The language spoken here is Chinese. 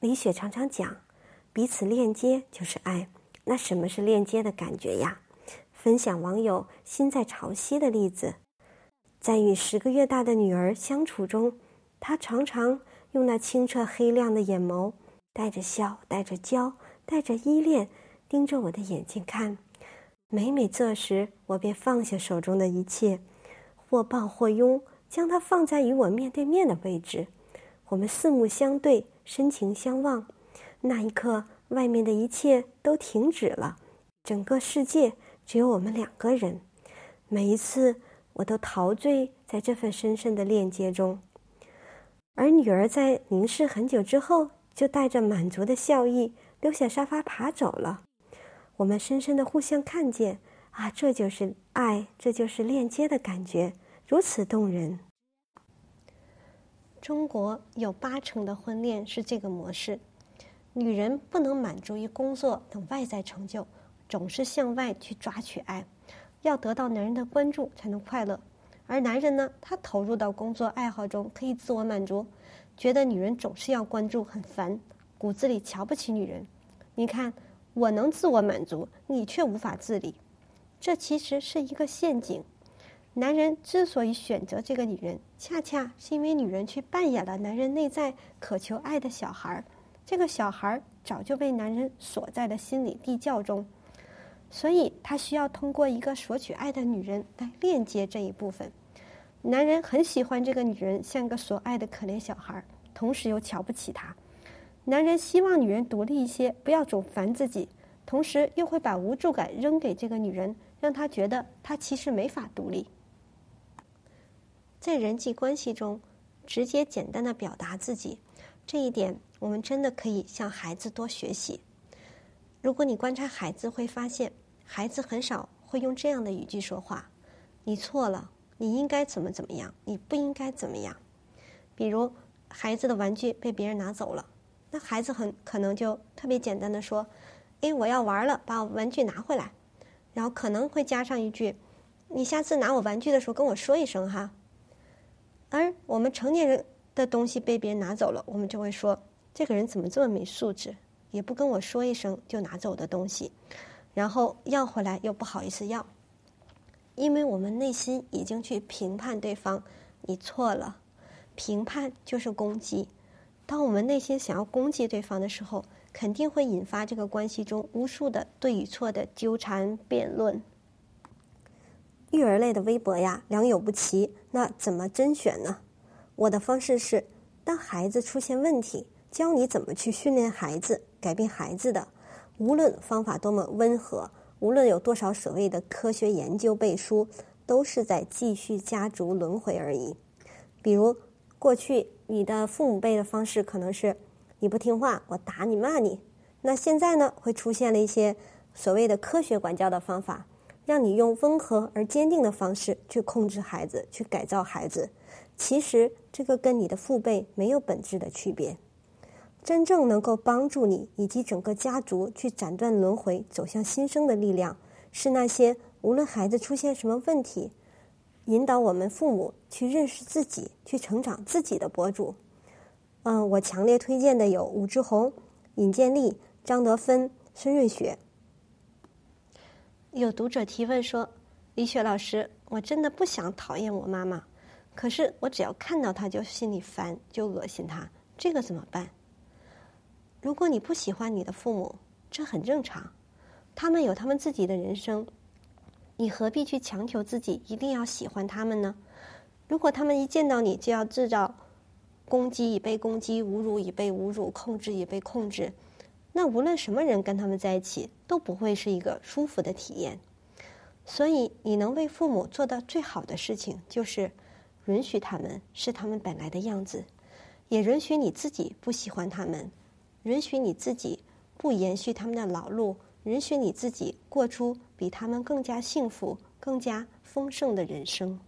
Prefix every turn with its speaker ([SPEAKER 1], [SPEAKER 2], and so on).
[SPEAKER 1] 李雪常常讲，彼此链接就是爱。那什么是链接的感觉呀？分享网友心在潮汐的例子，在与十个月大的女儿相处中，她常常用那清澈黑亮的眼眸，带着笑，带着娇，带着依恋，盯着我的眼睛看。每每这时，我便放下手中的一切，或抱或拥，将它放在与我面对面的位置。我们四目相对，深情相望。那一刻。外面的一切都停止了，整个世界只有我们两个人。每一次，我都陶醉在这份深深的链接中。而女儿在凝视很久之后，就带着满足的笑意溜下沙发爬走了。我们深深的互相看见，啊，这就是爱，这就是链接的感觉，如此动人。中国有八成的婚恋是这个模式。女人不能满足于工作等外在成就，总是向外去抓取爱，要得到男人的关注才能快乐。而男人呢，他投入到工作爱好中可以自我满足，觉得女人总是要关注很烦，骨子里瞧不起女人。你看，我能自我满足，你却无法自理，这其实是一个陷阱。男人之所以选择这个女人，恰恰是因为女人去扮演了男人内在渴求爱的小孩儿。这个小孩儿早就被男人锁在了心理地窖中，所以他需要通过一个索取爱的女人来链接这一部分。男人很喜欢这个女人像个索爱的可怜小孩儿，同时又瞧不起她。男人希望女人独立一些，不要总烦自己，同时又会把无助感扔给这个女人，让她觉得她其实没法独立。在人际关系中，直接简单的表达自己。这一点，我们真的可以向孩子多学习。如果你观察孩子，会发现孩子很少会用这样的语句说话：“你错了，你应该怎么怎么样，你不应该怎么样。”比如，孩子的玩具被别人拿走了，那孩子很可能就特别简单的说：“哎，我要玩了，把我玩具拿回来。”然后可能会加上一句：“你下次拿我玩具的时候跟我说一声哈。”而我们成年人。的东西被别人拿走了，我们就会说这个人怎么这么没素质，也不跟我说一声就拿走的东西，然后要回来又不好意思要，因为我们内心已经去评判对方，你错了，评判就是攻击。当我们内心想要攻击对方的时候，肯定会引发这个关系中无数的对与错的纠缠辩论。育儿类的微博呀，良莠不齐，那怎么甄选呢？我的方式是，当孩子出现问题，教你怎么去训练孩子、改变孩子的。无论方法多么温和，无论有多少所谓的科学研究背书，都是在继续家族轮回而已。比如，过去你的父母辈的方式可能是你不听话，我打你骂你。那现在呢，会出现了一些所谓的科学管教的方法，让你用温和而坚定的方式去控制孩子，去改造孩子。其实，这个跟你的父辈没有本质的区别。真正能够帮助你以及整个家族去斩断轮回、走向新生的力量，是那些无论孩子出现什么问题，引导我们父母去认识自己、去成长自己的博主。嗯，我强烈推荐的有武志红、尹建莉、张德芬、孙瑞雪。有读者提问说：“李雪老师，我真的不想讨厌我妈妈。”可是我只要看到她就心里烦，就恶心她，这个怎么办？如果你不喜欢你的父母，这很正常，他们有他们自己的人生，你何必去强求自己一定要喜欢他们呢？如果他们一见到你就要制造攻击已被攻击、侮辱已被侮辱、控制已被控制，那无论什么人跟他们在一起都不会是一个舒服的体验。所以，你能为父母做到最好的事情就是。允许他们是他们本来的样子，也允许你自己不喜欢他们，允许你自己不延续他们的老路，允许你自己过出比他们更加幸福、更加丰盛的人生。